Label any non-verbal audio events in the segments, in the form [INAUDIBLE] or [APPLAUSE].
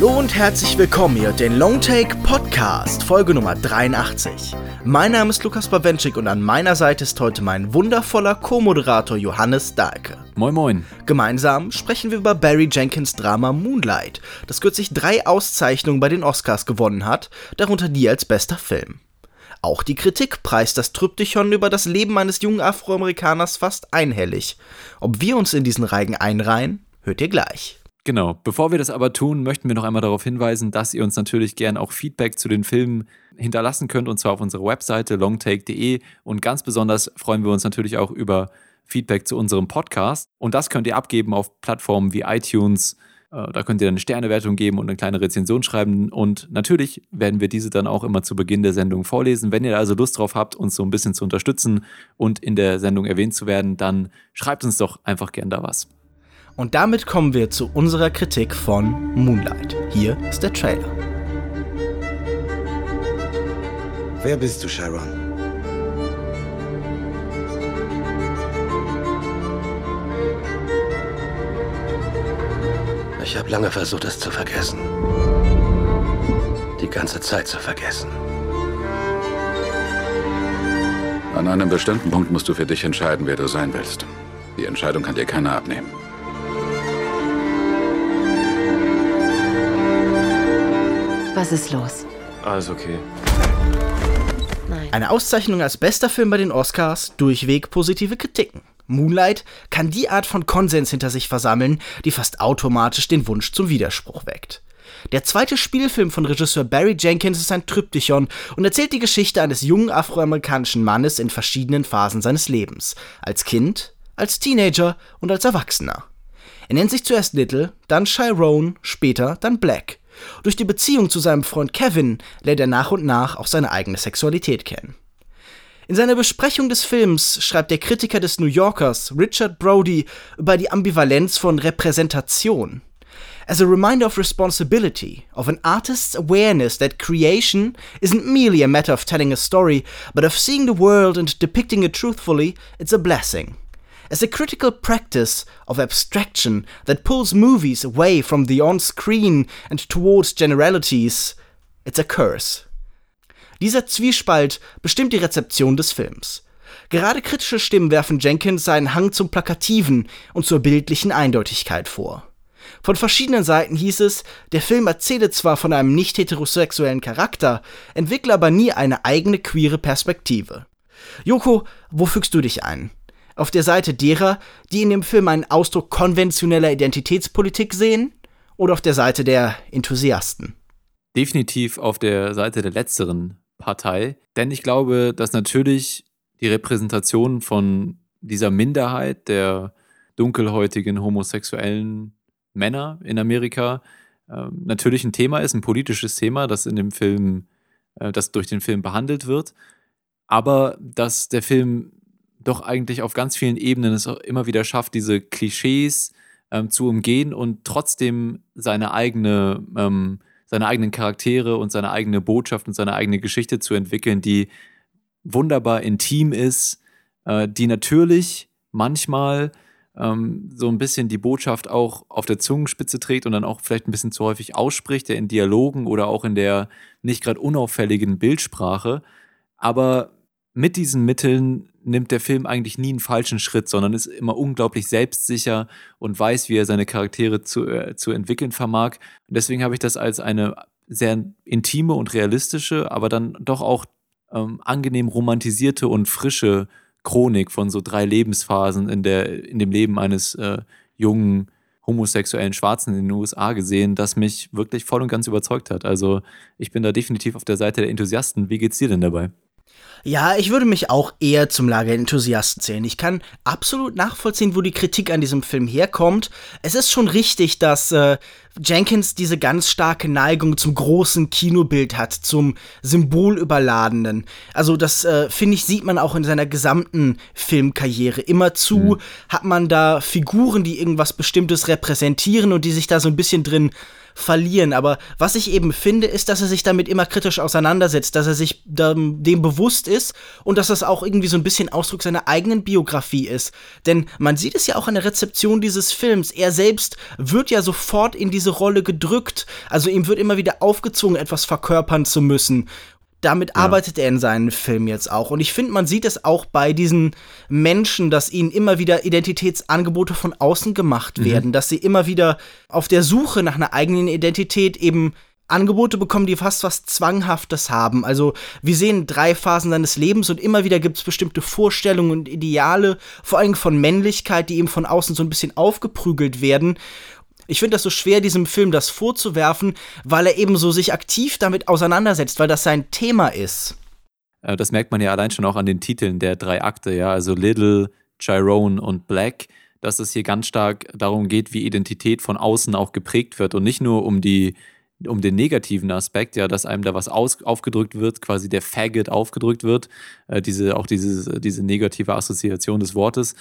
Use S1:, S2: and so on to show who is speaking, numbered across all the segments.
S1: Hallo und herzlich willkommen hier den Longtake Podcast, Folge Nummer 83. Mein Name ist Lukas Bawenschik und an meiner Seite ist heute mein wundervoller Co-Moderator Johannes Dahlke.
S2: Moin Moin.
S1: Gemeinsam sprechen wir über Barry Jenkins Drama Moonlight, das kürzlich drei Auszeichnungen bei den Oscars gewonnen hat, darunter die als bester Film. Auch die Kritik preist das Tryptychon über das Leben eines jungen Afroamerikaners fast einhellig. Ob wir uns in diesen Reigen einreihen, hört ihr gleich.
S2: Genau. Bevor wir das aber tun, möchten wir noch einmal darauf hinweisen, dass ihr uns natürlich gern auch Feedback zu den Filmen hinterlassen könnt und zwar auf unserer Webseite longtake.de und ganz besonders freuen wir uns natürlich auch über Feedback zu unserem Podcast und das könnt ihr abgeben auf Plattformen wie iTunes. Äh, da könnt ihr dann eine Sternewertung geben und eine kleine Rezension schreiben. Und natürlich werden wir diese dann auch immer zu Beginn der Sendung vorlesen. Wenn ihr also Lust drauf habt, uns so ein bisschen zu unterstützen und in der Sendung erwähnt zu werden, dann schreibt uns doch einfach gern da was.
S1: Und damit kommen wir zu unserer Kritik von Moonlight. Hier ist der Trailer.
S3: Wer bist du, Sharon? Ich habe lange versucht, es zu vergessen. Die ganze Zeit zu vergessen.
S4: An einem bestimmten Punkt musst du für dich entscheiden, wer du sein willst. Die Entscheidung kann dir keiner abnehmen.
S5: Was ist los?
S6: Alles okay.
S5: Nein.
S1: Eine Auszeichnung als bester Film bei den Oscars, durchweg positive Kritiken. Moonlight kann die Art von Konsens hinter sich versammeln, die fast automatisch den Wunsch zum Widerspruch weckt. Der zweite Spielfilm von Regisseur Barry Jenkins ist ein Tryptychon und erzählt die Geschichte eines jungen afroamerikanischen Mannes in verschiedenen Phasen seines Lebens. Als Kind, als Teenager und als Erwachsener. Er nennt sich zuerst Little, dann Chiron, später dann Black. Durch die Beziehung zu seinem Freund Kevin lernt er nach und nach auch seine eigene Sexualität kennen. In seiner Besprechung des Films schreibt der Kritiker des New Yorkers Richard Brody über die Ambivalenz von Repräsentation. As a reminder of responsibility, of an artist's awareness that creation isn't merely a matter of telling a story, but of seeing the world and depicting it truthfully, it's a blessing as a critical practice of abstraction that pulls movies away from the on screen and towards generalities, it's a curse. Dieser Zwiespalt bestimmt die Rezeption des Films. Gerade kritische Stimmen werfen Jenkins seinen Hang zum Plakativen und zur bildlichen Eindeutigkeit vor. Von verschiedenen Seiten hieß es, der Film erzähle zwar von einem nicht heterosexuellen Charakter, entwickle aber nie eine eigene queere Perspektive. Joko, wo fügst du dich ein? Auf der Seite derer, die in dem Film einen Ausdruck konventioneller Identitätspolitik sehen, oder auf der Seite der Enthusiasten?
S2: Definitiv auf der Seite der letzteren Partei, denn ich glaube, dass natürlich die Repräsentation von dieser Minderheit der dunkelhäutigen homosexuellen Männer in Amerika äh, natürlich ein Thema ist, ein politisches Thema, das in dem Film, äh, das durch den Film behandelt wird, aber dass der Film doch eigentlich auf ganz vielen Ebenen es auch immer wieder schafft, diese Klischees ähm, zu umgehen und trotzdem seine eigene, ähm, seine eigenen Charaktere und seine eigene Botschaft und seine eigene Geschichte zu entwickeln, die wunderbar intim ist, äh, die natürlich manchmal ähm, so ein bisschen die Botschaft auch auf der Zungenspitze trägt und dann auch vielleicht ein bisschen zu häufig ausspricht, der in Dialogen oder auch in der nicht gerade unauffälligen Bildsprache. Aber mit diesen Mitteln nimmt der Film eigentlich nie einen falschen Schritt, sondern ist immer unglaublich selbstsicher und weiß, wie er seine Charaktere zu, äh, zu entwickeln vermag. Und deswegen habe ich das als eine sehr intime und realistische, aber dann doch auch ähm, angenehm romantisierte und frische Chronik von so drei Lebensphasen in, der, in dem Leben eines äh, jungen homosexuellen Schwarzen in den USA gesehen, das mich wirklich voll und ganz überzeugt hat. Also ich bin da definitiv auf der Seite der Enthusiasten. Wie geht's dir denn dabei?
S1: Ja, ich würde mich auch eher zum Lager Enthusiasten zählen. Ich kann absolut nachvollziehen, wo die Kritik an diesem Film herkommt. Es ist schon richtig, dass äh, Jenkins diese ganz starke Neigung zum großen Kinobild hat, zum Symbolüberladenen. Also das, äh, finde ich, sieht man auch in seiner gesamten Filmkarriere. Immerzu mhm. hat man da Figuren, die irgendwas Bestimmtes repräsentieren und die sich da so ein bisschen drin verlieren. Aber was ich eben finde, ist, dass er sich damit immer kritisch auseinandersetzt, dass er sich dem, bewusst ist und dass das auch irgendwie so ein bisschen Ausdruck seiner eigenen Biografie ist. Denn man sieht es ja auch an der Rezeption dieses Films. Er selbst wird ja sofort in diese Rolle gedrückt. Also ihm wird immer wieder aufgezwungen, etwas verkörpern zu müssen damit ja. arbeitet er in seinen Filmen jetzt auch. Und ich finde, man sieht es auch bei diesen Menschen, dass ihnen immer wieder Identitätsangebote von außen gemacht mhm. werden, dass sie immer wieder auf der Suche nach einer eigenen Identität eben Angebote bekommen, die fast was Zwanghaftes haben. Also wir sehen drei Phasen seines Lebens und immer wieder gibt es bestimmte Vorstellungen und Ideale, vor allem von Männlichkeit, die eben von außen so ein bisschen aufgeprügelt werden. Ich finde das so schwer, diesem Film das vorzuwerfen, weil er eben so sich aktiv damit auseinandersetzt, weil das sein Thema ist.
S2: Äh, das merkt man ja allein schon auch an den Titeln der drei Akte, ja, also Little, Chiron und Black, dass es hier ganz stark darum geht, wie Identität von außen auch geprägt wird und nicht nur um die um den negativen Aspekt, ja, dass einem da was aus, aufgedrückt wird, quasi der Faggot aufgedrückt wird, äh, diese, auch diese, diese negative Assoziation des Wortes,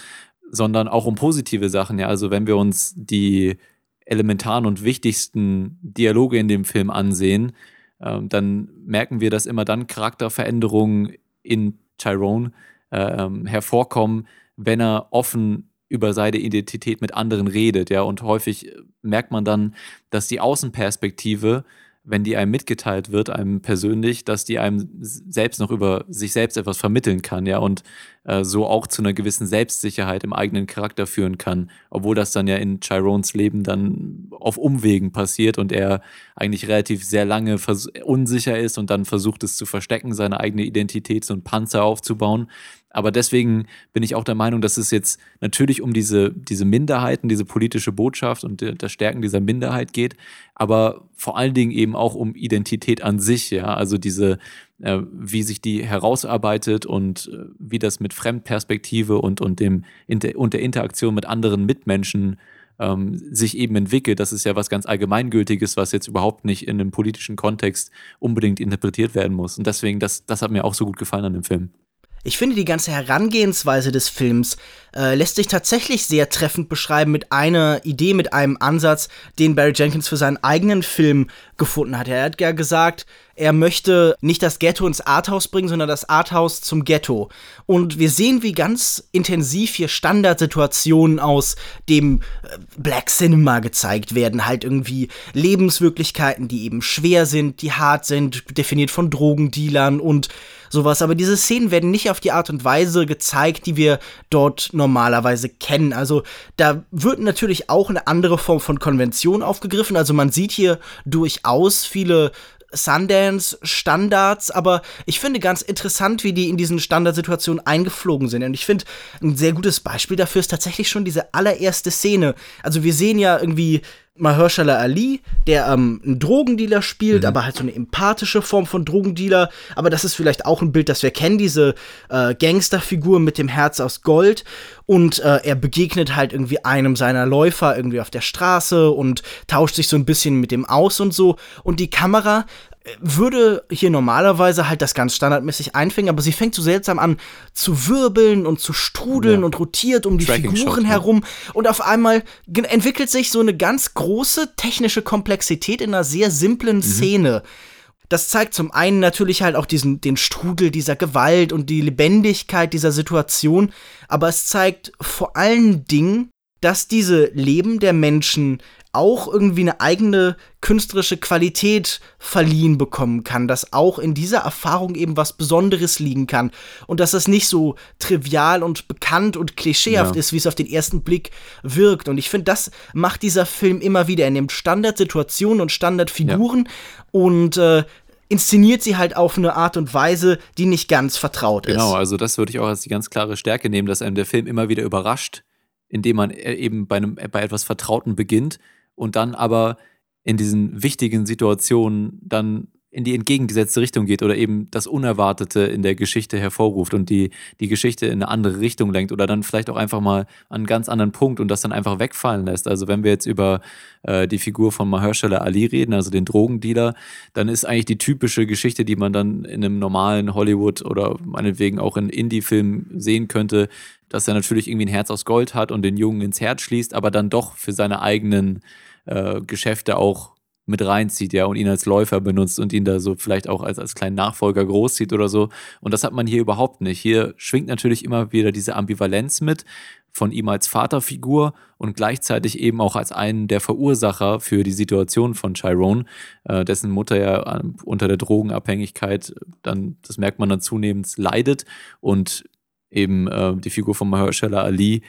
S2: sondern auch um positive Sachen, ja, also wenn wir uns die elementaren und wichtigsten Dialoge in dem Film ansehen, ähm, dann merken wir, dass immer dann Charakterveränderungen in Tyrone äh, ähm, hervorkommen, wenn er offen über seine Identität mit anderen redet, ja, und häufig merkt man dann, dass die Außenperspektive wenn die einem mitgeteilt wird, einem persönlich, dass die einem selbst noch über sich selbst etwas vermitteln kann, ja, und äh, so auch zu einer gewissen Selbstsicherheit im eigenen Charakter führen kann, obwohl das dann ja in Chirons Leben dann auf Umwegen passiert und er eigentlich relativ sehr lange unsicher ist und dann versucht es zu verstecken, seine eigene Identität, so einen Panzer aufzubauen. Aber deswegen bin ich auch der Meinung, dass es jetzt natürlich um diese, diese Minderheiten, diese politische Botschaft und das Stärken dieser Minderheit geht, aber vor allen Dingen eben auch um Identität an sich, ja, also diese, äh, wie sich die herausarbeitet und äh, wie das mit Fremdperspektive und, und, dem, und der Interaktion mit anderen Mitmenschen ähm, sich eben entwickelt. Das ist ja was ganz Allgemeingültiges, was jetzt überhaupt nicht in einem politischen Kontext unbedingt interpretiert werden muss. Und deswegen, das, das hat mir auch so gut gefallen an dem Film.
S1: Ich finde, die ganze Herangehensweise des Films äh, lässt sich tatsächlich sehr treffend beschreiben mit einer Idee, mit einem Ansatz, den Barry Jenkins für seinen eigenen Film gefunden hat. Er hat ja gesagt, er möchte nicht das Ghetto ins Arthouse bringen, sondern das Arthouse zum Ghetto. Und wir sehen, wie ganz intensiv hier Standardsituationen aus dem äh, Black Cinema gezeigt werden. Halt irgendwie Lebenswirklichkeiten, die eben schwer sind, die hart sind, definiert von Drogendealern und sowas. Aber diese Szenen werden nicht auf die Art und Weise gezeigt, die wir dort normalerweise kennen. Also da wird natürlich auch eine andere Form von Konvention aufgegriffen. Also man sieht hier durchaus viele Sundance-Standards, aber ich finde ganz interessant, wie die in diesen Standardsituationen eingeflogen sind. Und ich finde, ein sehr gutes Beispiel dafür ist tatsächlich schon diese allererste Szene. Also wir sehen ja irgendwie Mahershala Ali, der ähm, einen Drogendealer spielt, mhm. aber halt so eine empathische Form von Drogendealer. Aber das ist vielleicht auch ein Bild, das wir kennen, diese äh, Gangsterfigur mit dem Herz aus Gold. Und äh, er begegnet halt irgendwie einem seiner Läufer irgendwie auf der Straße und tauscht sich so ein bisschen mit dem aus und so. Und die Kamera würde hier normalerweise halt das ganz standardmäßig einfängen, aber sie fängt so seltsam an zu wirbeln und zu strudeln ja. und rotiert um die Figuren Shot, herum ja. und auf einmal entwickelt sich so eine ganz große technische Komplexität in einer sehr simplen mhm. Szene. Das zeigt zum einen natürlich halt auch diesen, den Strudel dieser Gewalt und die Lebendigkeit dieser Situation, aber es zeigt vor allen Dingen, dass diese Leben der Menschen auch irgendwie eine eigene künstlerische Qualität verliehen bekommen kann, dass auch in dieser Erfahrung eben was Besonderes liegen kann und dass das nicht so trivial und bekannt und klischeehaft ja. ist, wie es auf den ersten Blick wirkt. Und ich finde, das macht dieser Film immer wieder. Er nimmt Standardsituationen und Standardfiguren ja. und äh, inszeniert sie halt auf eine Art und Weise, die nicht ganz vertraut
S2: ist. Genau, also das würde ich auch als die ganz klare Stärke nehmen, dass einem der Film immer wieder überrascht, indem man äh, eben bei, einem, bei etwas Vertrauten beginnt und dann aber in diesen wichtigen Situationen dann in die entgegengesetzte Richtung geht oder eben das Unerwartete in der Geschichte hervorruft und die, die Geschichte in eine andere Richtung lenkt oder dann vielleicht auch einfach mal an einen ganz anderen Punkt und das dann einfach wegfallen lässt. Also wenn wir jetzt über äh, die Figur von Mahershala Ali reden, also den Drogendealer, dann ist eigentlich die typische Geschichte, die man dann in einem normalen Hollywood oder meinetwegen auch in Indie-Film sehen könnte, dass er natürlich irgendwie ein Herz aus Gold hat und den Jungen ins Herz schließt, aber dann doch für seine eigenen äh, Geschäfte auch mit reinzieht, ja, und ihn als Läufer benutzt und ihn da so vielleicht auch als, als kleinen Nachfolger großzieht oder so. Und das hat man hier überhaupt nicht. Hier schwingt natürlich immer wieder diese Ambivalenz mit von ihm als Vaterfigur und gleichzeitig eben auch als einen der Verursacher für die Situation von Chiron, äh, dessen Mutter ja unter der Drogenabhängigkeit dann, das merkt man dann zunehmend, leidet und eben äh, die Figur von Mahershala Ali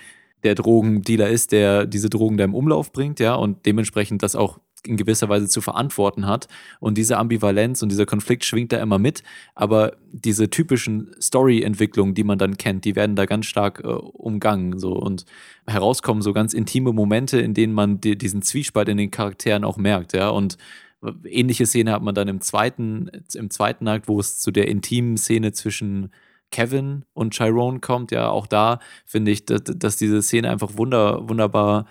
S2: der Drogendealer ist, der diese Drogen da im Umlauf bringt, ja, und dementsprechend das auch in gewisser Weise zu verantworten hat. Und diese Ambivalenz und dieser Konflikt schwingt da immer mit. Aber diese typischen Story-Entwicklungen, die man dann kennt, die werden da ganz stark äh, umgangen. So. Und herauskommen so ganz intime Momente, in denen man die, diesen Zwiespalt in den Charakteren auch merkt. Ja? Und ähnliche Szene hat man dann im zweiten, im zweiten Akt, wo es zu der intimen Szene zwischen Kevin und Chiron kommt. Ja, auch da finde ich, dass, dass diese Szene einfach wunder, wunderbar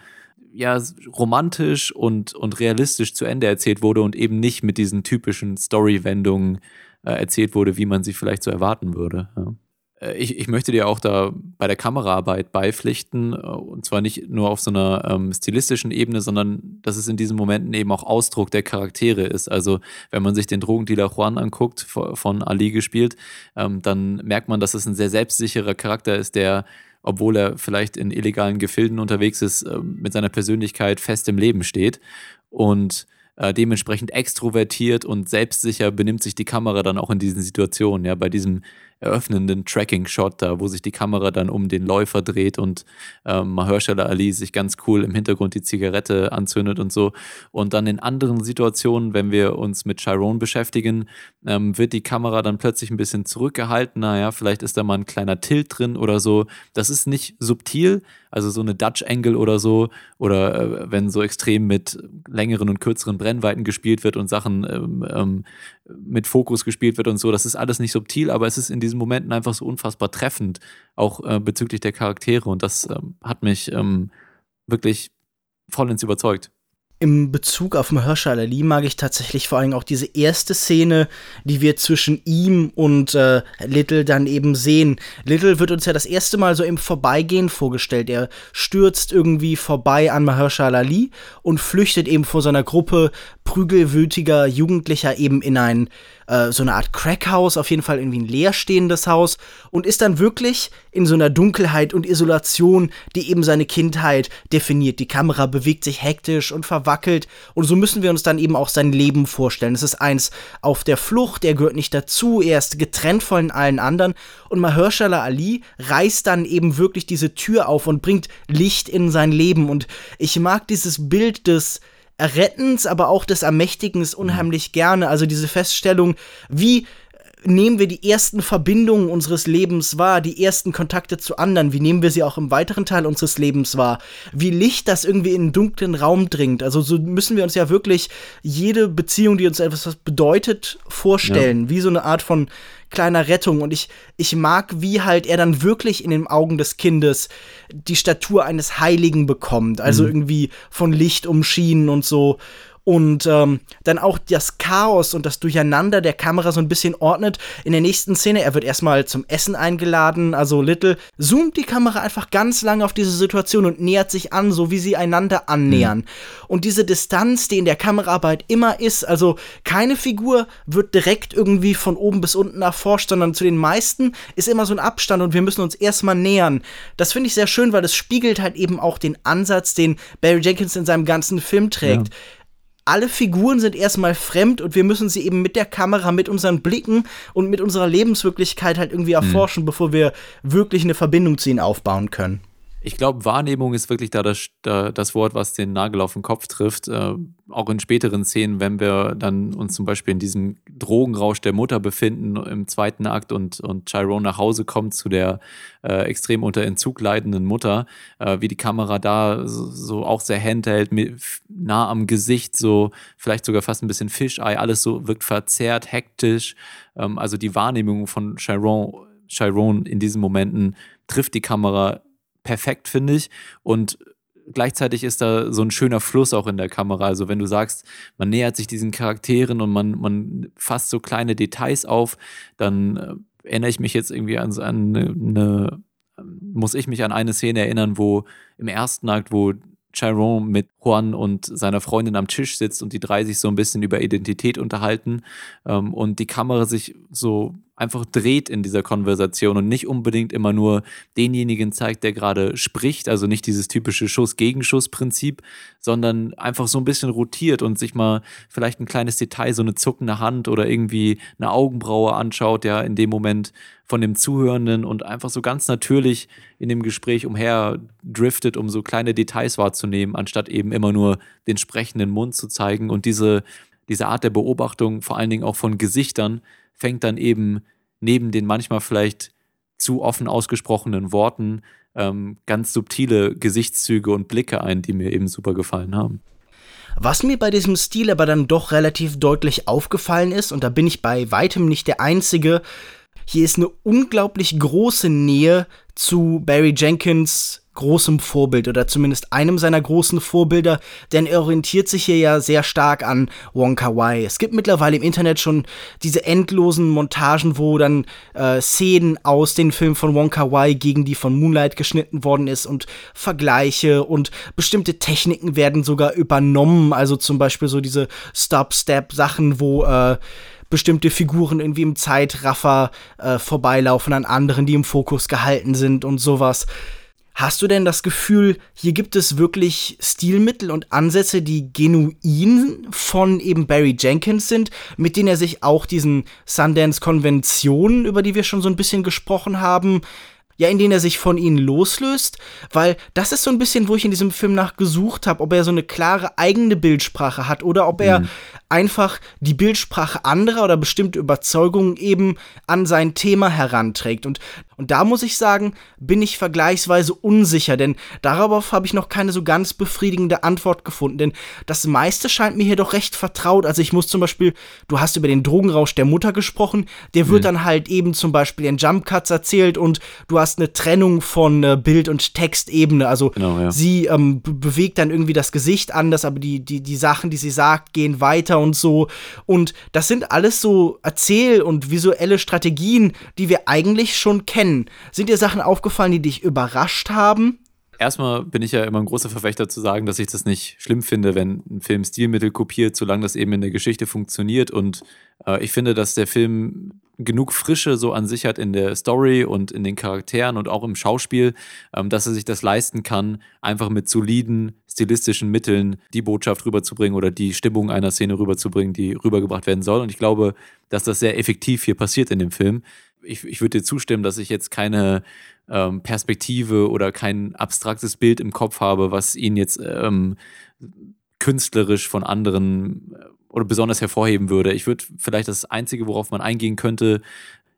S2: ja, romantisch und, und realistisch zu Ende erzählt wurde und eben nicht mit diesen typischen Story-Wendungen äh, erzählt wurde, wie man sie vielleicht so erwarten würde. Ja. Äh, ich, ich möchte dir auch da bei der Kameraarbeit beipflichten, äh, und zwar nicht nur auf so einer ähm, stilistischen Ebene, sondern dass es in diesen Momenten eben auch Ausdruck der Charaktere ist. Also wenn man sich den Drogendealer Juan anguckt, von Ali gespielt, ähm, dann merkt man, dass es ein sehr selbstsicherer Charakter ist, der obwohl er vielleicht in illegalen Gefilden unterwegs ist, äh, mit seiner Persönlichkeit fest im Leben steht. Und äh, dementsprechend extrovertiert und selbstsicher benimmt sich die Kamera dann auch in diesen Situationen. Ja, bei diesem eröffnenden Tracking-Shot da, wo sich die Kamera dann um den Läufer dreht und ähm, Mahershala Ali sich ganz cool im Hintergrund die Zigarette anzündet und so. Und dann in anderen Situationen, wenn wir uns mit Chiron beschäftigen, ähm, wird die Kamera dann plötzlich ein bisschen zurückgehalten. Naja, vielleicht ist da mal ein kleiner Tilt drin oder so. Das ist nicht subtil, also so eine Dutch Angle oder so, oder äh, wenn so extrem mit längeren und kürzeren Brennweiten gespielt wird und Sachen ähm, ähm, mit Fokus gespielt wird und so, das ist alles nicht subtil, aber es ist in diesen Momenten einfach so unfassbar treffend, auch äh, bezüglich der Charaktere und das ähm, hat mich ähm, wirklich vollends überzeugt.
S1: Im Bezug auf Mahershala Ali mag ich tatsächlich vor allem auch diese erste Szene, die wir zwischen ihm und äh, Little dann eben sehen. Little wird uns ja das erste Mal so im Vorbeigehen vorgestellt. Er stürzt irgendwie vorbei an Mahershala Ali und flüchtet eben vor seiner Gruppe prügelwütiger Jugendlicher eben in ein äh, so eine Art Crackhaus, auf jeden Fall irgendwie ein leerstehendes Haus und ist dann wirklich in so einer Dunkelheit und Isolation, die eben seine Kindheit definiert. Die Kamera bewegt sich hektisch und verwackelt und so müssen wir uns dann eben auch sein Leben vorstellen. Es ist eins auf der Flucht, er gehört nicht dazu, er ist getrennt von allen anderen und Mahershala Ali reißt dann eben wirklich diese Tür auf und bringt Licht in sein Leben und ich mag dieses Bild des Errettens, aber auch des Ermächtigens unheimlich gerne. Also diese Feststellung, wie nehmen wir die ersten Verbindungen unseres Lebens wahr, die ersten Kontakte zu anderen, wie nehmen wir sie auch im weiteren Teil unseres Lebens wahr, wie Licht das irgendwie in einen dunklen Raum dringt. Also so müssen wir uns ja wirklich jede Beziehung, die uns etwas bedeutet, vorstellen, ja. wie so eine Art von kleiner Rettung. Und ich, ich mag, wie halt er dann wirklich in den Augen des Kindes die Statur eines Heiligen bekommt. Also mhm. irgendwie von Licht umschienen und so und ähm, dann auch das Chaos und das Durcheinander der Kamera so ein bisschen ordnet. In der nächsten Szene, er wird erstmal zum Essen eingeladen, also Little, zoomt die Kamera einfach ganz lange auf diese Situation und nähert sich an, so wie sie einander annähern. Mhm. Und diese Distanz, die in der Kameraarbeit immer ist, also keine Figur wird direkt irgendwie von oben bis unten erforscht, sondern zu den meisten ist immer so ein Abstand und wir müssen uns erstmal nähern. Das finde ich sehr schön, weil es spiegelt halt eben auch den Ansatz, den Barry Jenkins in seinem ganzen Film trägt. Ja alle Figuren sind erstmal fremd und wir müssen sie eben mit der Kamera, mit unseren Blicken und mit unserer Lebenswirklichkeit halt irgendwie erforschen, mhm. bevor wir wirklich eine Verbindung zu ihnen aufbauen können.
S2: Ich glaube, Wahrnehmung ist wirklich da das, das, Wort, was den Nagel auf den Kopf trifft. Äh, auch in späteren Szenen, wenn wir dann uns zum Beispiel in diesem Drogenrausch der Mutter befinden im zweiten Akt und, und Chiron nach Hause kommt zu der äh, extrem unter Entzug leidenden Mutter, äh, wie die Kamera da so, so, auch sehr handhält, mit, nah am Gesicht, so vielleicht sogar fast ein bisschen Fischei, alles so wirkt verzerrt, hektisch. Ähm, also die Wahrnehmung von Chiron, Chiron in diesen Momenten trifft die Kamera perfekt, finde ich. Und gleichzeitig ist da so ein schöner Fluss auch in der Kamera. Also wenn du sagst, man nähert sich diesen Charakteren und man, man fasst so kleine Details auf, dann äh, erinnere ich mich jetzt irgendwie an, an eine, muss ich mich an eine Szene erinnern, wo im ersten Akt, wo Chiron mit Juan und seiner Freundin am Tisch sitzt und die drei sich so ein bisschen über Identität unterhalten ähm, und die Kamera sich so einfach dreht in dieser Konversation und nicht unbedingt immer nur denjenigen zeigt, der gerade spricht, also nicht dieses typische Schuss-Gegenschuss-Prinzip, sondern einfach so ein bisschen rotiert und sich mal vielleicht ein kleines Detail, so eine zuckende Hand oder irgendwie eine Augenbraue anschaut, ja, in dem Moment von dem Zuhörenden und einfach so ganz natürlich in dem Gespräch umher driftet, um so kleine Details wahrzunehmen, anstatt eben immer nur den sprechenden Mund zu zeigen und diese, diese Art der Beobachtung, vor allen Dingen auch von Gesichtern, fängt dann eben neben den manchmal vielleicht zu offen ausgesprochenen Worten ähm, ganz subtile Gesichtszüge und Blicke ein, die mir eben super gefallen haben.
S1: Was mir bei diesem Stil aber dann doch relativ deutlich aufgefallen ist, und da bin ich bei weitem nicht der Einzige, hier ist eine unglaublich große Nähe zu Barry Jenkins großem Vorbild oder zumindest einem seiner großen Vorbilder, denn er orientiert sich hier ja sehr stark an Wong Kar Wai. Es gibt mittlerweile im Internet schon diese endlosen Montagen, wo dann äh, Szenen aus den Filmen von Wong Kar Wai gegen die von Moonlight geschnitten worden ist und Vergleiche und bestimmte Techniken werden sogar übernommen, also zum Beispiel so diese Stop-Step-Sachen, wo äh, bestimmte Figuren irgendwie im Zeitraffer äh, vorbeilaufen an anderen, die im Fokus gehalten sind und sowas. Hast du denn das Gefühl, hier gibt es wirklich Stilmittel und Ansätze, die genuin von eben Barry Jenkins sind, mit denen er sich auch diesen Sundance-Konventionen, über die wir schon so ein bisschen gesprochen haben, ja, in denen er sich von ihnen loslöst, weil das ist so ein bisschen, wo ich in diesem Film nachgesucht habe, ob er so eine klare eigene Bildsprache hat oder ob er mhm. einfach die Bildsprache anderer oder bestimmte Überzeugungen eben an sein Thema heranträgt. Und, und da muss ich sagen, bin ich vergleichsweise unsicher, denn darauf habe ich noch keine so ganz befriedigende Antwort gefunden, denn das meiste scheint mir hier doch recht vertraut. Also ich muss zum Beispiel, du hast über den Drogenrausch der Mutter gesprochen, der wird mhm. dann halt eben zum Beispiel in Jump Cuts erzählt und du hast eine Trennung von äh, Bild- und Textebene. Also genau, ja. sie ähm, bewegt dann irgendwie das Gesicht anders, aber die, die, die Sachen, die sie sagt, gehen weiter und so. Und das sind alles so Erzähl- und visuelle Strategien, die wir eigentlich schon kennen. Sind dir Sachen aufgefallen, die dich überrascht haben?
S2: Erstmal bin ich ja immer ein großer Verfechter zu sagen, dass ich das nicht schlimm finde, wenn ein Film Stilmittel kopiert, solange das eben in der Geschichte funktioniert. Und äh, ich finde, dass der Film genug Frische so an sich hat in der Story und in den Charakteren und auch im Schauspiel, ähm, dass er sich das leisten kann, einfach mit soliden stilistischen Mitteln die Botschaft rüberzubringen oder die Stimmung einer Szene rüberzubringen, die rübergebracht werden soll. Und ich glaube, dass das sehr effektiv hier passiert in dem Film. Ich, ich würde dir zustimmen, dass ich jetzt keine ähm, Perspektive oder kein abstraktes Bild im Kopf habe, was ihn jetzt ähm, künstlerisch von anderen äh, oder besonders hervorheben würde. Ich würde vielleicht das Einzige, worauf man eingehen könnte,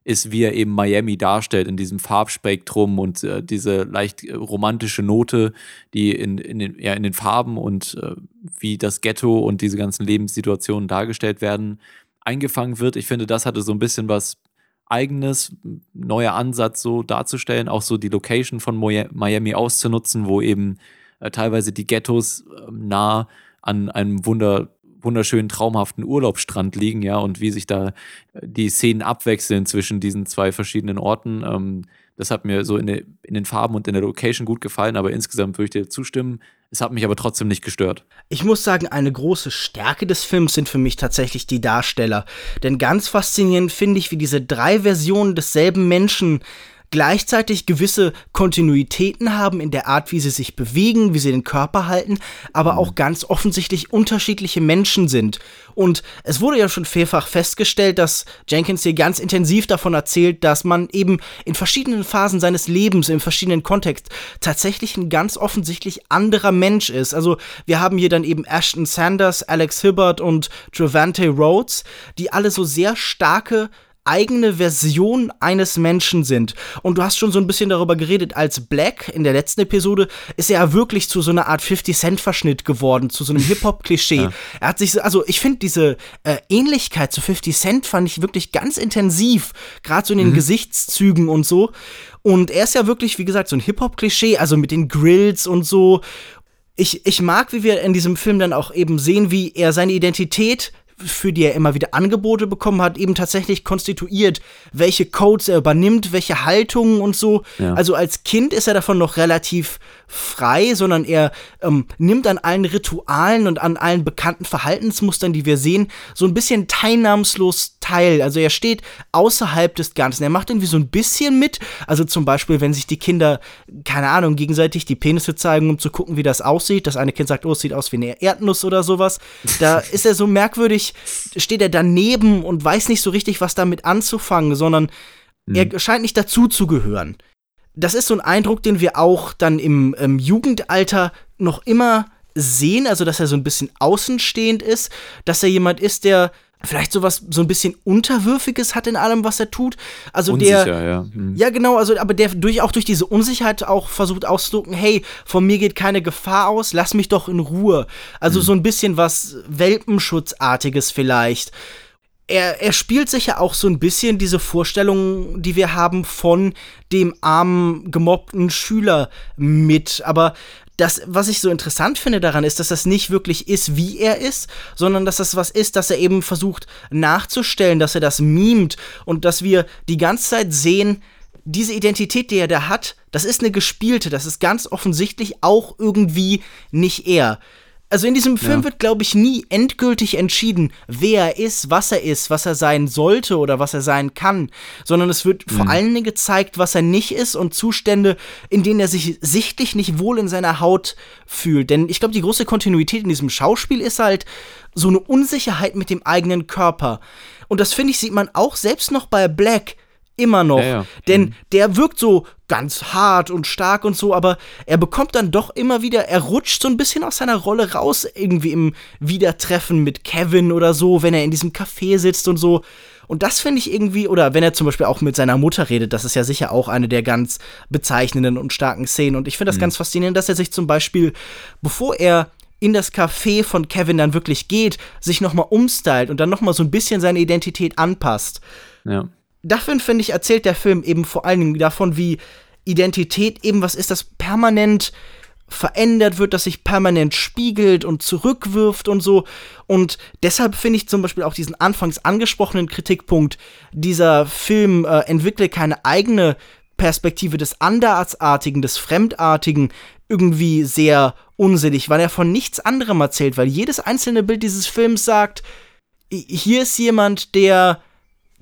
S2: ist, wie er eben Miami darstellt in diesem Farbspektrum und äh, diese leicht äh, romantische Note, die in, in, den, ja, in den Farben und äh, wie das Ghetto und diese ganzen Lebenssituationen dargestellt werden, eingefangen wird. Ich finde, das hatte so ein bisschen was Eigenes, neuer Ansatz so darzustellen, auch so die Location von Miami auszunutzen, wo eben äh, teilweise die Ghettos äh, nah an einem Wunder wunderschönen, traumhaften Urlaubsstrand liegen, ja, und wie sich da äh, die Szenen abwechseln zwischen diesen zwei verschiedenen Orten. Ähm, das hat mir so in, de, in, den Farben und in der Location gut gefallen, aber insgesamt würde ich dir zustimmen. Es hat mich aber trotzdem nicht gestört.
S1: Ich muss sagen, eine große Stärke des Films sind für mich tatsächlich die Darsteller. Denn ganz faszinierend finde ich, wie diese drei Versionen desselben Menschen gleichzeitig gewisse Kontinuitäten haben in der Art, wie sie sich bewegen, wie sie den Körper halten, aber auch ganz offensichtlich unterschiedliche Menschen sind. Und es wurde ja schon vielfach festgestellt, dass Jenkins hier ganz intensiv davon erzählt, dass man eben in verschiedenen Phasen seines Lebens, in verschiedenen Kontexten, tatsächlich ein ganz offensichtlich anderer Mensch ist. Also wir haben hier dann eben Ashton Sanders, Alex Hibbert und Travante Rhodes, die alle so sehr starke eigene Version eines Menschen sind. Und du hast schon so ein bisschen darüber geredet, als Black in der letzten Episode ist er ja wirklich zu so einer Art 50-Cent-Verschnitt geworden, zu so einem [LAUGHS] Hip-Hop-Klischee. Ja. Er hat sich, also ich finde diese äh, Ähnlichkeit zu 50 Cent fand ich wirklich ganz intensiv, gerade so in den mhm. Gesichtszügen und so. Und er ist ja wirklich, wie gesagt, so ein Hip-Hop-Klischee, also mit den Grills und so. Ich, ich mag, wie wir in diesem Film dann auch eben sehen, wie er seine Identität für die er immer wieder Angebote bekommen hat, eben tatsächlich konstituiert, welche Codes er übernimmt, welche Haltungen und so. Ja. Also als Kind ist er davon noch relativ frei, sondern er ähm, nimmt an allen Ritualen und an allen bekannten Verhaltensmustern, die wir sehen, so ein bisschen teilnahmslos teil. Also er steht außerhalb des Ganzen. Er macht irgendwie so ein bisschen mit. Also zum Beispiel, wenn sich die Kinder, keine Ahnung, gegenseitig die Penisse zeigen, um zu gucken, wie das aussieht. Das eine Kind sagt, oh, es sieht aus wie eine Erdnuss oder sowas. Da [LAUGHS] ist er so merkwürdig, steht er daneben und weiß nicht so richtig, was damit anzufangen, sondern mhm. er scheint nicht dazu zu gehören das ist so ein Eindruck, den wir auch dann im, im Jugendalter noch immer sehen, also dass er so ein bisschen außenstehend ist, dass er jemand ist, der vielleicht sowas so ein bisschen unterwürfiges hat in allem, was er tut. Also Unsicher, der ja. Hm. ja genau, also aber der durch auch durch diese Unsicherheit auch versucht auszudrücken, hey, von mir geht keine Gefahr aus, lass mich doch in Ruhe. Also hm. so ein bisschen was Welpenschutzartiges vielleicht er, er spielt sich ja auch so ein bisschen diese Vorstellung, die wir haben von dem armen, gemobbten Schüler mit. Aber das, was ich so interessant finde daran, ist, dass das nicht wirklich ist, wie er ist, sondern dass das was ist, dass er eben versucht nachzustellen, dass er das mimt und dass wir die ganze Zeit sehen, diese Identität, die er da hat, das ist eine gespielte, das ist ganz offensichtlich auch irgendwie nicht er. Also in diesem Film ja. wird, glaube ich, nie endgültig entschieden, wer er ist, was er ist, was er sein sollte oder was er sein kann, sondern es wird mhm. vor allen Dingen gezeigt, was er nicht ist und Zustände, in denen er sich sichtlich nicht wohl in seiner Haut fühlt. Denn ich glaube, die große Kontinuität in diesem Schauspiel ist halt so eine Unsicherheit mit dem eigenen Körper. Und das finde ich, sieht man auch selbst noch bei Black immer noch. Ja, ja. Denn mhm. der wirkt so ganz hart und stark und so, aber er bekommt dann doch immer wieder, er rutscht so ein bisschen aus seiner Rolle raus, irgendwie im Wiedertreffen mit Kevin oder so, wenn er in diesem Café sitzt und so. Und das finde ich irgendwie, oder wenn er zum Beispiel auch mit seiner Mutter redet, das ist ja sicher auch eine der ganz bezeichnenden und starken Szenen. Und ich finde das mhm. ganz faszinierend, dass er sich zum Beispiel, bevor er in das Café von Kevin dann wirklich geht, sich nochmal umstylt und dann nochmal so ein bisschen seine Identität anpasst. Ja dafür, finde ich, erzählt der Film eben vor allen Dingen davon, wie Identität eben was ist, das permanent verändert wird, das sich permanent spiegelt und zurückwirft und so. Und deshalb finde ich zum Beispiel auch diesen anfangs angesprochenen Kritikpunkt, dieser Film äh, entwickle keine eigene Perspektive des Andersartigen, des Fremdartigen, irgendwie sehr unsinnig, weil er von nichts anderem erzählt, weil jedes einzelne Bild dieses Films sagt, hier ist jemand, der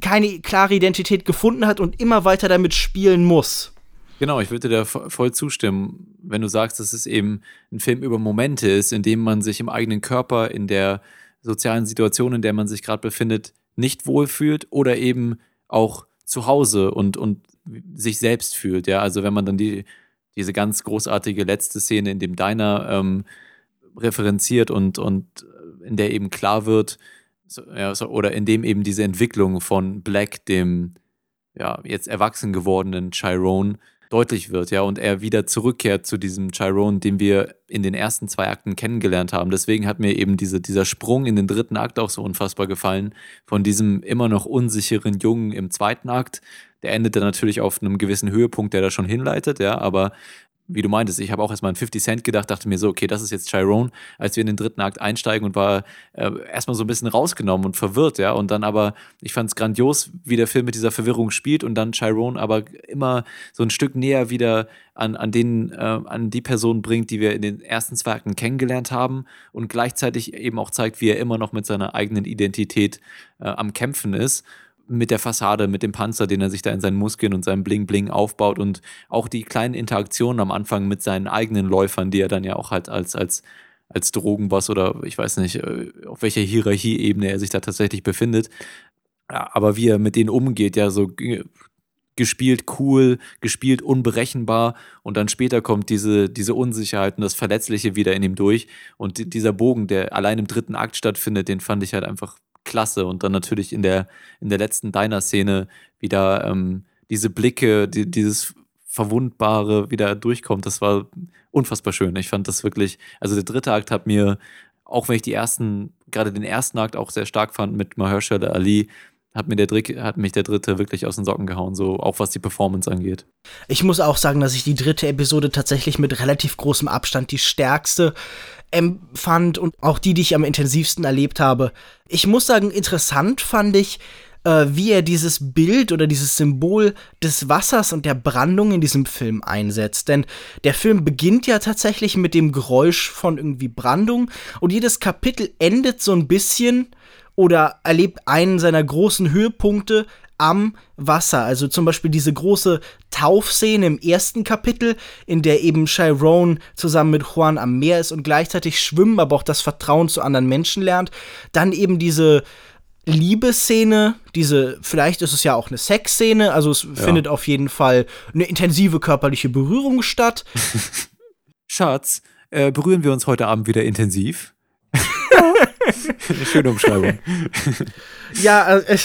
S1: keine klare Identität gefunden hat und immer weiter damit spielen muss.
S2: Genau, ich würde dir da voll zustimmen, wenn du sagst, dass es eben ein Film über Momente ist, in dem man sich im eigenen Körper, in der sozialen Situation, in der man sich gerade befindet, nicht wohlfühlt oder eben auch zu Hause und, und sich selbst fühlt. Ja, also wenn man dann die, diese ganz großartige letzte Szene in dem Diner ähm, referenziert und, und in der eben klar wird, so, ja, so, oder in dem eben diese Entwicklung von Black, dem ja, jetzt erwachsen gewordenen Chiron, deutlich wird, ja, und er wieder zurückkehrt zu diesem Chiron, den wir in den ersten zwei Akten kennengelernt haben. Deswegen hat mir eben diese, dieser Sprung in den dritten Akt auch so unfassbar gefallen, von diesem immer noch unsicheren Jungen im zweiten Akt. Der endet dann natürlich auf einem gewissen Höhepunkt, der da schon hinleitet, ja, aber wie du meintest, ich habe auch erstmal an 50 Cent gedacht, dachte mir so, okay, das ist jetzt Chiron, als wir in den dritten Akt einsteigen und war äh, erstmal so ein bisschen rausgenommen und verwirrt, ja. Und dann aber, ich fand es grandios, wie der Film mit dieser Verwirrung spielt und dann Chiron aber immer so ein Stück näher wieder an, an, den, äh, an die Person bringt, die wir in den ersten zwei Akten kennengelernt haben und gleichzeitig eben auch zeigt, wie er immer noch mit seiner eigenen Identität äh, am Kämpfen ist mit der Fassade, mit dem Panzer, den er sich da in seinen Muskeln und seinem Bling-Bling aufbaut und auch die kleinen Interaktionen am Anfang mit seinen eigenen Läufern, die er dann ja auch halt als, als, als Drogenboss oder ich weiß nicht, äh, auf welcher Hierarchieebene er sich da tatsächlich befindet. Aber wie er mit denen umgeht, ja, so gespielt cool, gespielt unberechenbar und dann später kommt diese, diese Unsicherheit und das Verletzliche wieder in ihm durch und dieser Bogen, der allein im dritten Akt stattfindet, den fand ich halt einfach klasse. Und dann natürlich in der, in der letzten Diner-Szene wieder ähm, diese Blicke, die, dieses Verwundbare wieder durchkommt. Das war unfassbar schön. Ich fand das wirklich, also der dritte Akt hat mir, auch wenn ich die ersten, gerade den ersten Akt auch sehr stark fand mit Mahershala Ali, hat, mir der Drick, hat mich der dritte wirklich aus den Socken gehauen, so auch was die Performance angeht.
S1: Ich muss auch sagen, dass ich die dritte Episode tatsächlich mit relativ großem Abstand die stärkste empfand und auch die, die ich am intensivsten erlebt habe. Ich muss sagen, interessant fand ich, äh, wie er dieses Bild oder dieses Symbol des Wassers und der Brandung in diesem Film einsetzt. Denn der Film beginnt ja tatsächlich mit dem Geräusch von irgendwie Brandung und jedes Kapitel endet so ein bisschen oder erlebt einen seiner großen Höhepunkte am Wasser. Also zum Beispiel diese große Taufszene im ersten Kapitel, in der eben Chiron zusammen mit Juan am Meer ist und gleichzeitig schwimmen, aber auch das Vertrauen zu anderen Menschen lernt. Dann eben diese Liebesszene, diese, vielleicht ist es ja auch eine Sexszene, also es ja. findet auf jeden Fall eine intensive körperliche Berührung statt. [LAUGHS]
S2: Schatz, äh, berühren wir uns heute Abend wieder intensiv? Schöne Umschreibung. [LAUGHS]
S1: ja, äh,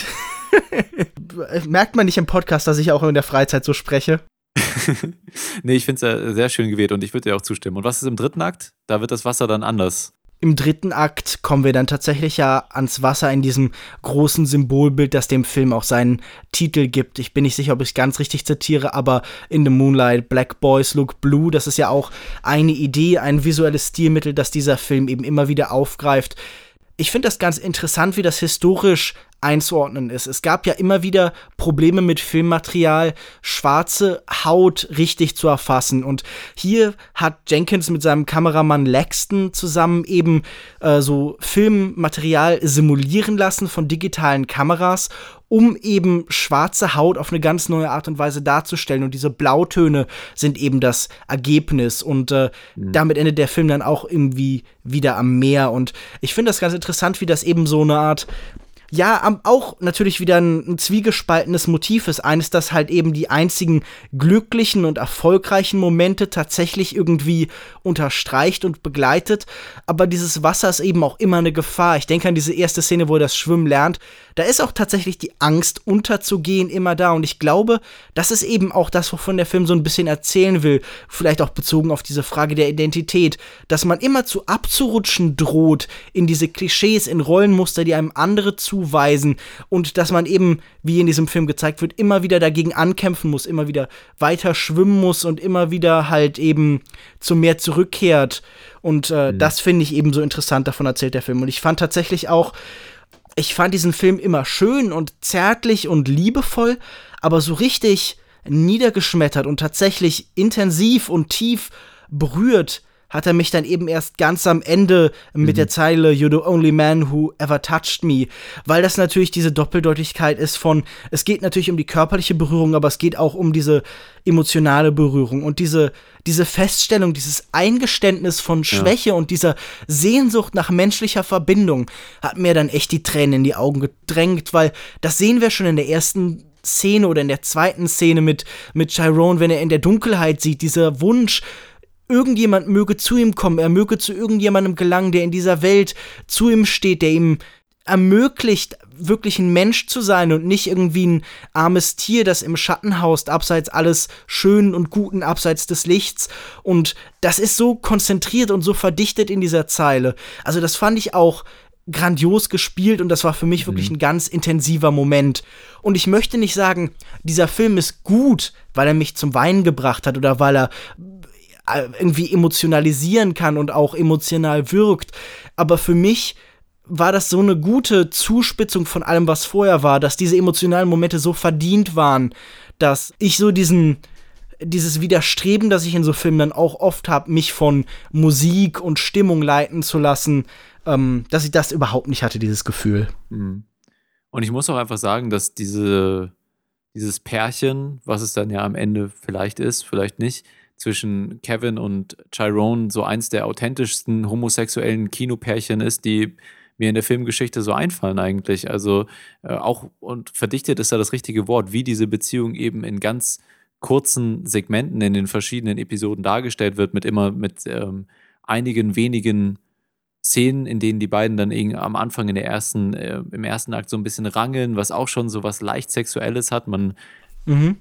S1: [LAUGHS] merkt man nicht im Podcast, dass ich auch in der Freizeit so spreche? [LAUGHS]
S2: nee, ich finde es ja sehr schön gewählt und ich würde dir auch zustimmen. Und was ist im dritten Akt? Da wird das Wasser dann anders.
S1: Im dritten Akt kommen wir dann tatsächlich ja ans Wasser in diesem großen Symbolbild, das dem Film auch seinen Titel gibt. Ich bin nicht sicher, ob ich es ganz richtig zitiere, aber in the Moonlight, Black Boys Look Blue, das ist ja auch eine Idee, ein visuelles Stilmittel, das dieser Film eben immer wieder aufgreift. Ich finde das ganz interessant, wie das historisch einzuordnen ist. Es gab ja immer wieder Probleme mit Filmmaterial, schwarze Haut richtig zu erfassen. Und hier hat Jenkins mit seinem Kameramann Laxton zusammen eben äh, so Filmmaterial simulieren lassen von digitalen Kameras um eben schwarze Haut auf eine ganz neue Art und Weise darzustellen. Und diese Blautöne sind eben das Ergebnis. Und äh, mhm. damit endet der Film dann auch irgendwie wieder am Meer. Und ich finde das ganz interessant, wie das eben so eine Art ja, auch natürlich wieder ein, ein zwiegespaltenes Motiv ist. Eines, das halt eben die einzigen glücklichen und erfolgreichen Momente tatsächlich irgendwie unterstreicht und begleitet. Aber dieses Wasser ist eben auch immer eine Gefahr. Ich denke an diese erste Szene, wo er das Schwimmen lernt. Da ist auch tatsächlich die Angst, unterzugehen, immer da. Und ich glaube, das ist eben auch das, wovon der Film so ein bisschen erzählen will. Vielleicht auch bezogen auf diese Frage der Identität. Dass man immer zu abzurutschen droht in diese Klischees, in Rollenmuster, die einem andere zu zuweisen und dass man eben, wie in diesem Film gezeigt wird, immer wieder dagegen ankämpfen muss, immer wieder weiter schwimmen muss und immer wieder halt eben zum Meer zurückkehrt. Und äh, mhm. das finde ich eben so interessant, davon erzählt der Film. Und ich fand tatsächlich auch, ich fand diesen Film immer schön und zärtlich und liebevoll, aber so richtig niedergeschmettert und tatsächlich intensiv und tief berührt hat er mich dann eben erst ganz am Ende mit mhm. der Zeile You're the only man who ever touched me, weil das natürlich diese Doppeldeutigkeit ist von, es geht natürlich um die körperliche Berührung, aber es geht auch um diese emotionale Berührung und diese, diese Feststellung, dieses Eingeständnis von Schwäche ja. und dieser Sehnsucht nach menschlicher Verbindung hat mir dann echt die Tränen in die Augen gedrängt, weil das sehen wir schon in der ersten Szene oder in der zweiten Szene mit, mit Chiron, wenn er in der Dunkelheit sieht, dieser Wunsch, irgendjemand möge zu ihm kommen, er möge zu irgendjemandem gelangen, der in dieser Welt zu ihm steht, der ihm ermöglicht, wirklich ein Mensch zu sein und nicht irgendwie ein armes Tier, das im Schatten haust, abseits alles Schönen und Guten, abseits des Lichts. Und das ist so konzentriert und so verdichtet in dieser Zeile. Also das fand ich auch grandios gespielt und das war für mich wirklich mhm. ein ganz intensiver Moment. Und ich möchte nicht sagen, dieser Film ist gut, weil er mich zum Weinen gebracht hat oder weil er irgendwie emotionalisieren kann und auch emotional wirkt. Aber für mich war das so eine gute Zuspitzung von allem, was vorher war, dass diese emotionalen Momente so verdient waren, dass ich so diesen dieses Widerstreben, das ich in so Filmen dann auch oft habe, mich von Musik und Stimmung leiten zu lassen, ähm, dass ich das überhaupt nicht hatte, dieses Gefühl.
S2: Mhm. Und ich muss auch einfach sagen, dass diese, dieses Pärchen, was es dann ja am Ende vielleicht ist, vielleicht nicht, zwischen Kevin und Chiron so eins der authentischsten homosexuellen Kinopärchen ist, die mir in der Filmgeschichte so einfallen eigentlich. Also äh, auch und verdichtet ist da das richtige Wort, wie diese Beziehung eben in ganz kurzen Segmenten in den verschiedenen Episoden dargestellt wird, mit immer mit ähm, einigen wenigen Szenen, in denen die beiden dann am Anfang in der ersten, äh, im ersten Akt so ein bisschen rangeln, was auch schon so was leicht Sexuelles hat. Man mhm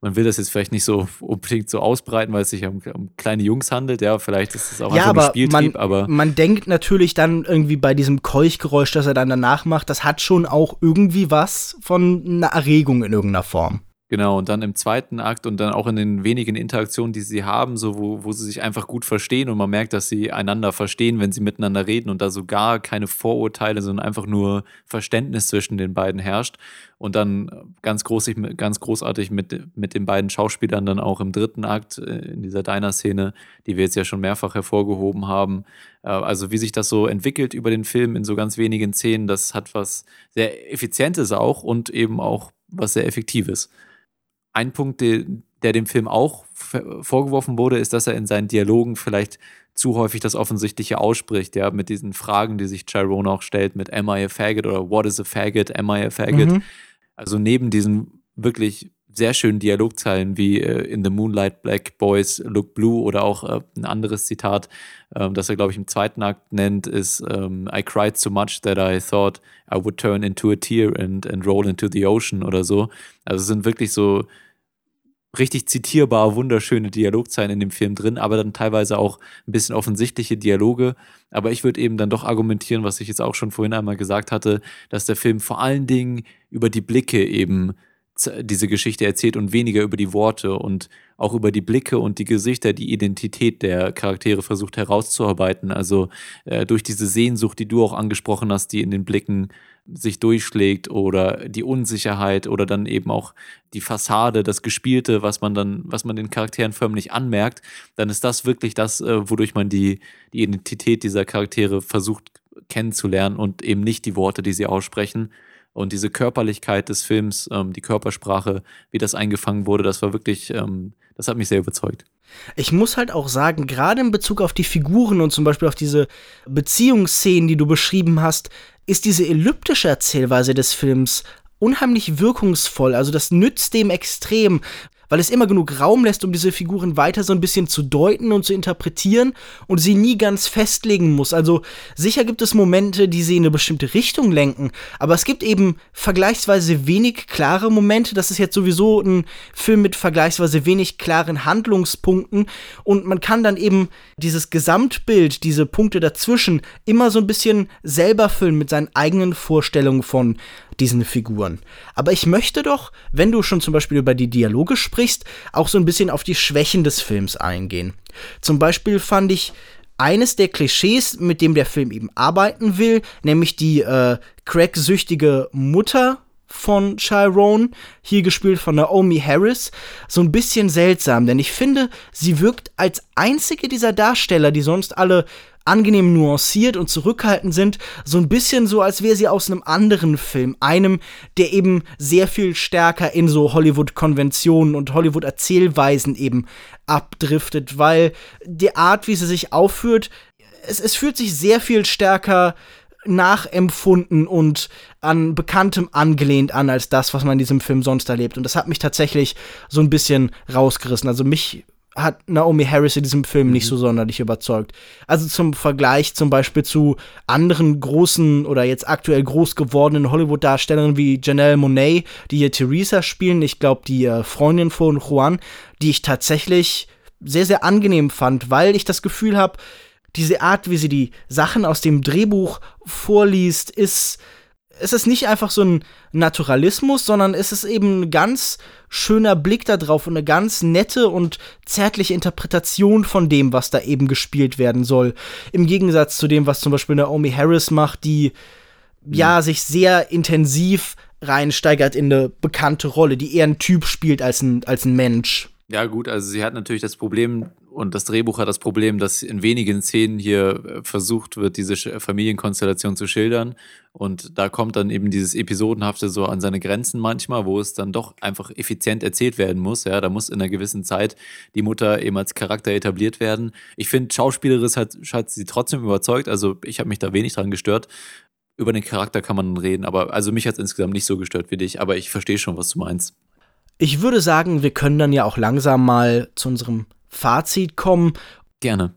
S2: man will das jetzt vielleicht nicht so unbedingt so ausbreiten, weil es sich um, um kleine Jungs handelt. Ja, vielleicht ist es auch ja, einfach aber ein Spieltrieb,
S1: man,
S2: aber.
S1: Man denkt natürlich dann irgendwie bei diesem Keuchgeräusch, das er dann danach macht, das hat schon auch irgendwie was von einer Erregung in irgendeiner Form.
S2: Genau, und dann im zweiten Akt und dann auch in den wenigen Interaktionen, die sie haben, so wo, wo sie sich einfach gut verstehen und man merkt, dass sie einander verstehen, wenn sie miteinander reden und da so gar keine Vorurteile, sondern einfach nur Verständnis zwischen den beiden herrscht. Und dann ganz, großig, ganz großartig mit, mit den beiden Schauspielern dann auch im dritten Akt, äh, in dieser Diner-Szene, die wir jetzt ja schon mehrfach hervorgehoben haben. Äh, also wie sich das so entwickelt über den Film in so ganz wenigen Szenen, das hat was sehr Effizientes auch und eben auch was sehr Effektives. Ein Punkt, der, dem Film auch vorgeworfen wurde, ist, dass er in seinen Dialogen vielleicht zu häufig das Offensichtliche ausspricht, ja, mit diesen Fragen, die sich Chiron auch stellt, mit Am I a faggot oder What is a faggot, Am I a faggot? Mhm. Also neben diesen wirklich sehr schönen Dialogzeilen wie äh, In the Moonlight Black Boys Look Blue oder auch äh, ein anderes Zitat, äh, das er, glaube ich, im zweiten Akt nennt, ist ähm, I cried so much that I thought I would turn into a tear and, and roll into the ocean oder so. Also es sind wirklich so richtig zitierbar, wunderschöne Dialogzeilen in dem Film drin, aber dann teilweise auch ein bisschen offensichtliche Dialoge. Aber ich würde eben dann doch argumentieren, was ich jetzt auch schon vorhin einmal gesagt hatte, dass der Film vor allen Dingen über die Blicke eben diese Geschichte erzählt und weniger über die Worte und auch über die Blicke und die Gesichter, die Identität der Charaktere versucht herauszuarbeiten. Also äh, durch diese Sehnsucht, die du auch angesprochen hast, die in den Blicken sich durchschlägt oder die Unsicherheit oder dann eben auch die Fassade, das Gespielte, was man dann, was man den Charakteren förmlich anmerkt, dann ist das wirklich das, äh, wodurch man die, die Identität dieser Charaktere versucht kennenzulernen und eben nicht die Worte, die sie aussprechen. Und diese Körperlichkeit des Films, ähm, die Körpersprache, wie das eingefangen wurde, das war wirklich, ähm, das hat mich sehr überzeugt.
S1: Ich muss halt auch sagen, gerade in Bezug auf die Figuren und zum Beispiel auf diese Beziehungsszenen, die du beschrieben hast, ist diese elliptische Erzählweise des Films unheimlich wirkungsvoll. Also das nützt dem extrem, weil es immer genug Raum lässt, um diese Figuren weiter so ein bisschen zu deuten und zu interpretieren und sie nie ganz festlegen muss. Also sicher gibt es Momente, die sie in eine bestimmte Richtung lenken, aber es gibt eben vergleichsweise wenig klare Momente. Das ist jetzt sowieso ein Film mit vergleichsweise wenig klaren Handlungspunkten und man kann dann eben dieses Gesamtbild, diese Punkte dazwischen immer so ein bisschen selber füllen mit seinen eigenen Vorstellungen von diesen Figuren. Aber ich möchte doch, wenn du schon zum Beispiel über die Dialoge sprichst, auch so ein bisschen auf die Schwächen des Films eingehen. Zum Beispiel fand ich eines der Klischees, mit dem der Film eben arbeiten will, nämlich die äh, cracksüchtige Mutter von Chiron, hier gespielt von Naomi Harris, so ein bisschen seltsam, denn ich finde, sie wirkt als einzige dieser Darsteller, die sonst alle angenehm nuanciert und zurückhaltend sind, so ein bisschen so, als wäre sie aus einem anderen Film, einem, der eben sehr viel stärker in so Hollywood-Konventionen und Hollywood-Erzählweisen eben abdriftet, weil die Art, wie sie sich aufführt, es, es fühlt sich sehr viel stärker nachempfunden und an Bekanntem angelehnt an als das, was man in diesem Film sonst erlebt. Und das hat mich tatsächlich so ein bisschen rausgerissen. Also mich hat Naomi Harris in diesem Film mhm. nicht so sonderlich überzeugt. Also zum Vergleich zum Beispiel zu anderen großen oder jetzt aktuell groß gewordenen Hollywood-Darstellerinnen wie Janelle Monet, die hier Theresa spielen, ich glaube die äh, Freundin von Juan, die ich tatsächlich sehr, sehr angenehm fand, weil ich das Gefühl habe, diese Art, wie sie die Sachen aus dem Drehbuch vorliest, ist es ist nicht einfach so ein Naturalismus, sondern es ist eben ein ganz schöner Blick darauf und eine ganz nette und zärtliche Interpretation von dem, was da eben gespielt werden soll. Im Gegensatz zu dem, was zum Beispiel Naomi Harris macht, die mhm. ja sich sehr intensiv reinsteigert in eine bekannte Rolle, die eher ein Typ spielt als ein, als ein Mensch.
S2: Ja, gut, also sie hat natürlich das Problem, und das Drehbuch hat das Problem, dass in wenigen Szenen hier äh, versucht wird, diese Familienkonstellation zu schildern. Und da kommt dann eben dieses Episodenhafte so an seine Grenzen manchmal, wo es dann doch einfach effizient erzählt werden muss. Ja, da muss in einer gewissen Zeit die Mutter eben als Charakter etabliert werden. Ich finde, schauspielerisch hat, hat sie trotzdem überzeugt. Also ich habe mich da wenig dran gestört. Über den Charakter kann man reden, aber also mich hat es insgesamt nicht so gestört wie dich, aber ich verstehe schon, was du meinst.
S1: Ich würde sagen, wir können dann ja auch langsam mal zu unserem Fazit kommen.
S2: Gerne.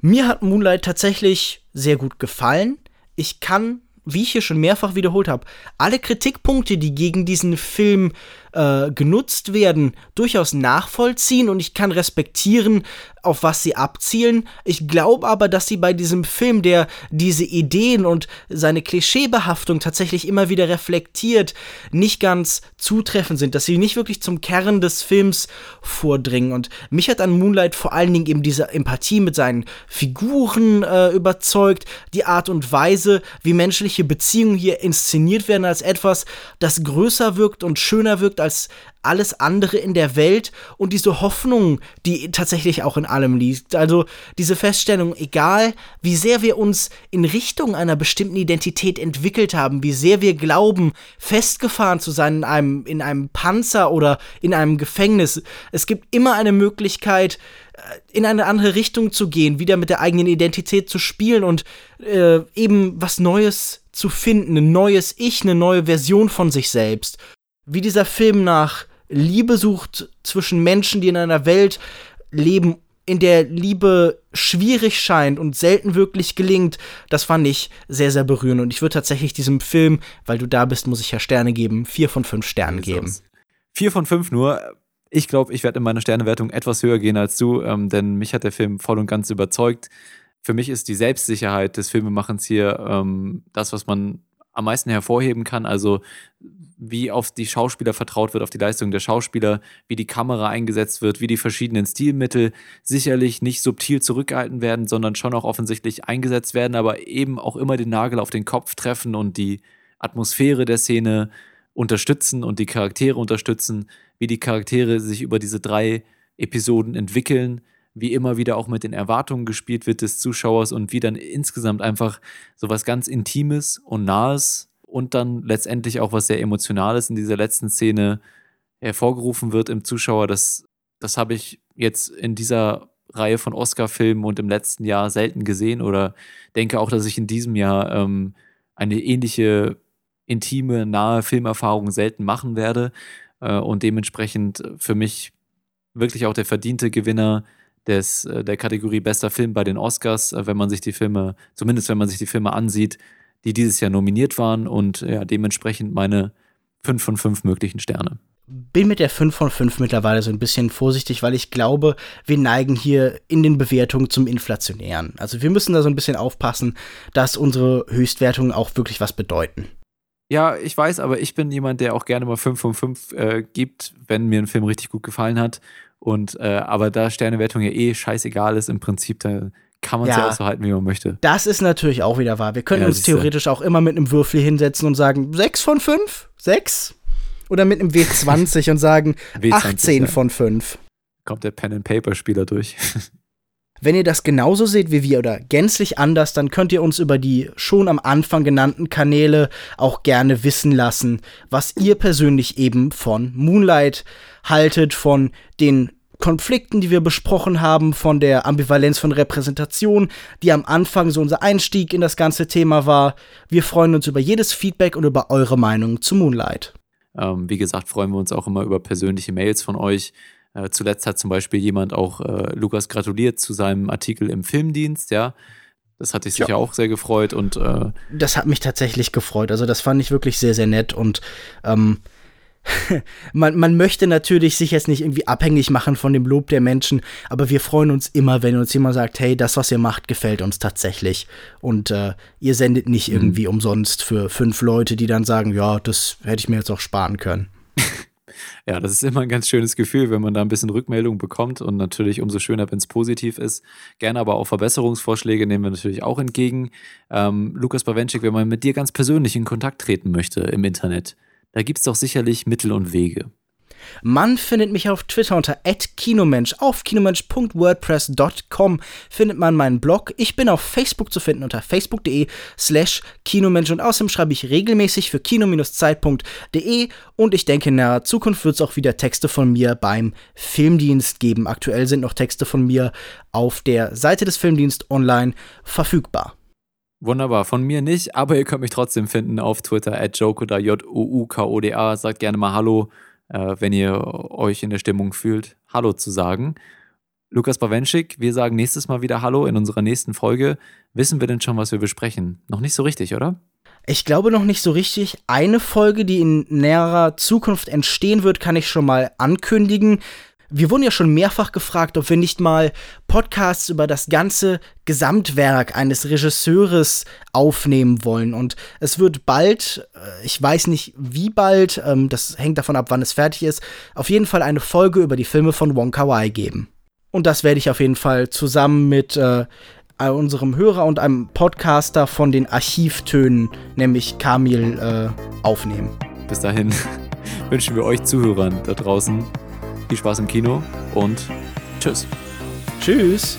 S1: Mir hat Moonlight tatsächlich sehr gut gefallen. Ich kann, wie ich hier schon mehrfach wiederholt habe, alle Kritikpunkte, die gegen diesen Film äh, genutzt werden, durchaus nachvollziehen und ich kann respektieren, auf was sie abzielen. Ich glaube aber, dass sie bei diesem Film, der diese Ideen und seine Klischeebehaftung tatsächlich immer wieder reflektiert, nicht ganz zutreffend sind, dass sie nicht wirklich zum Kern des Films vordringen. Und mich hat an Moonlight vor allen Dingen eben diese Empathie mit seinen Figuren äh, überzeugt, die Art und Weise, wie menschliche Beziehungen hier inszeniert werden, als etwas, das größer wirkt und schöner wirkt als alles andere in der Welt und diese Hoffnung, die tatsächlich auch in allem liegt. Also diese Feststellung, egal wie sehr wir uns in Richtung einer bestimmten Identität entwickelt haben, wie sehr wir glauben, festgefahren zu sein in einem, in einem Panzer oder in einem Gefängnis, es gibt immer eine Möglichkeit, äh, in eine andere Richtung zu gehen, wieder mit der eigenen Identität zu spielen und äh, eben was Neues zu finden, ein neues Ich, eine neue Version von sich selbst. Wie dieser Film nach Liebe sucht zwischen Menschen, die in einer Welt leben, in der Liebe schwierig scheint und selten wirklich gelingt, das fand ich sehr, sehr berührend. Und ich würde tatsächlich diesem Film, weil du da bist, muss ich ja Sterne geben, vier von fünf Sternen geben.
S2: Vier von fünf nur. Ich glaube, ich werde in meiner Sternewertung etwas höher gehen als du, ähm, denn mich hat der Film voll und ganz überzeugt. Für mich ist die Selbstsicherheit des Filmemachens hier ähm, das, was man am meisten hervorheben kann. Also wie auf die Schauspieler vertraut wird, auf die Leistung der Schauspieler, wie die Kamera eingesetzt wird, wie die verschiedenen Stilmittel sicherlich nicht subtil zurückgehalten werden, sondern schon auch offensichtlich eingesetzt werden, aber eben auch immer den Nagel auf den Kopf treffen und die Atmosphäre der Szene unterstützen und die Charaktere unterstützen, wie die Charaktere sich über diese drei Episoden entwickeln, wie immer wieder auch mit den Erwartungen gespielt wird des Zuschauers und wie dann insgesamt einfach so was ganz Intimes und Nahes und dann letztendlich auch was sehr Emotionales in dieser letzten Szene hervorgerufen wird im Zuschauer. Das, das habe ich jetzt in dieser Reihe von Oscar-Filmen und im letzten Jahr selten gesehen oder denke auch, dass ich in diesem Jahr ähm, eine ähnliche intime, nahe Filmerfahrung selten machen werde äh, und dementsprechend für mich wirklich auch der verdiente Gewinner des, äh, der Kategorie bester Film bei den Oscars, äh, wenn man sich die Filme, zumindest wenn man sich die Filme ansieht, die dieses Jahr nominiert waren und ja, dementsprechend meine 5 von 5 möglichen Sterne.
S1: Bin mit der 5 von 5 mittlerweile so ein bisschen vorsichtig, weil ich glaube, wir neigen hier in den Bewertungen zum Inflationären. Also wir müssen da so ein bisschen aufpassen, dass unsere Höchstwertungen auch wirklich was bedeuten.
S2: Ja, ich weiß, aber ich bin jemand, der auch gerne mal 5 von 5 äh, gibt, wenn mir ein Film richtig gut gefallen hat. Und äh, aber da Sternewertung ja eh scheißegal ist, im Prinzip, da kann man es ja. ja. auch so halten, wie man möchte.
S1: Das ist natürlich auch wieder wahr. Wir können ja, uns theoretisch auch immer mit einem Würfel hinsetzen und sagen, 6 von 5? 6? Oder mit einem W20 und sagen, [LAUGHS] W20, 18 ja. von 5.
S2: Kommt der Pen-and-Paper-Spieler durch. [LAUGHS]
S1: Wenn ihr das genauso seht wie wir oder gänzlich anders, dann könnt ihr uns über die schon am Anfang genannten Kanäle auch gerne wissen lassen, was ihr persönlich eben von Moonlight haltet, von den Konflikten, die wir besprochen haben, von der Ambivalenz von Repräsentation, die am Anfang so unser Einstieg in das ganze Thema war. Wir freuen uns über jedes Feedback und über eure Meinung zu Moonlight.
S2: Ähm, wie gesagt, freuen wir uns auch immer über persönliche Mails von euch. Äh, zuletzt hat zum Beispiel jemand auch äh, Lukas gratuliert zu seinem Artikel im Filmdienst, ja. Das hat dich sicher ja. auch sehr gefreut und äh
S1: das hat mich tatsächlich gefreut. Also das fand ich wirklich sehr, sehr nett und ähm, [LAUGHS] man, man möchte natürlich sich jetzt nicht irgendwie abhängig machen von dem Lob der Menschen, aber wir freuen uns immer, wenn uns jemand sagt, hey, das, was ihr macht, gefällt uns tatsächlich. Und äh, ihr sendet nicht mhm. irgendwie umsonst für fünf Leute, die dann sagen, ja, das hätte ich mir jetzt auch sparen können. [LAUGHS]
S2: Ja, das ist immer ein ganz schönes Gefühl, wenn man da ein bisschen Rückmeldung bekommt und natürlich umso schöner, wenn es positiv ist. Gerne aber auch Verbesserungsvorschläge nehmen wir natürlich auch entgegen. Ähm, Lukas Bawenschik, wenn man mit dir ganz persönlich in Kontakt treten möchte im Internet, da gibt es doch sicherlich Mittel und Wege.
S1: Man findet mich auf Twitter unter @kinomensch. Auf kinomensch.wordpress.com findet man meinen Blog. Ich bin auf Facebook zu finden unter facebook.de/slash kinomensch und außerdem schreibe ich regelmäßig für kino-zeit.de und ich denke, in der Zukunft wird es auch wieder Texte von mir beim Filmdienst geben. Aktuell sind noch Texte von mir auf der Seite des Filmdienst online verfügbar.
S2: Wunderbar, von mir nicht, aber ihr könnt mich trotzdem finden auf Twitter at Jokoda, J-O-U-K-O-D-A. Sagt gerne mal Hallo, äh, wenn ihr euch in der Stimmung fühlt, Hallo zu sagen. Lukas Bawenschik, wir sagen nächstes Mal wieder Hallo in unserer nächsten Folge. Wissen wir denn schon, was wir besprechen? Noch nicht so richtig, oder?
S1: Ich glaube noch nicht so richtig. Eine Folge, die in näherer Zukunft entstehen wird, kann ich schon mal ankündigen. Wir wurden ja schon mehrfach gefragt, ob wir nicht mal Podcasts über das ganze Gesamtwerk eines Regisseurs aufnehmen wollen. Und es wird bald, äh, ich weiß nicht wie bald, ähm, das hängt davon ab, wann es fertig ist, auf jeden Fall eine Folge über die Filme von Wong Kar Wai geben. Und das werde ich auf jeden Fall zusammen mit äh, unserem Hörer und einem Podcaster von den Archivtönen, nämlich Kamil, äh, aufnehmen.
S2: Bis dahin [LAUGHS] wünschen wir euch Zuhörern da draußen viel Spaß im Kino und tschüss.
S1: Tschüss.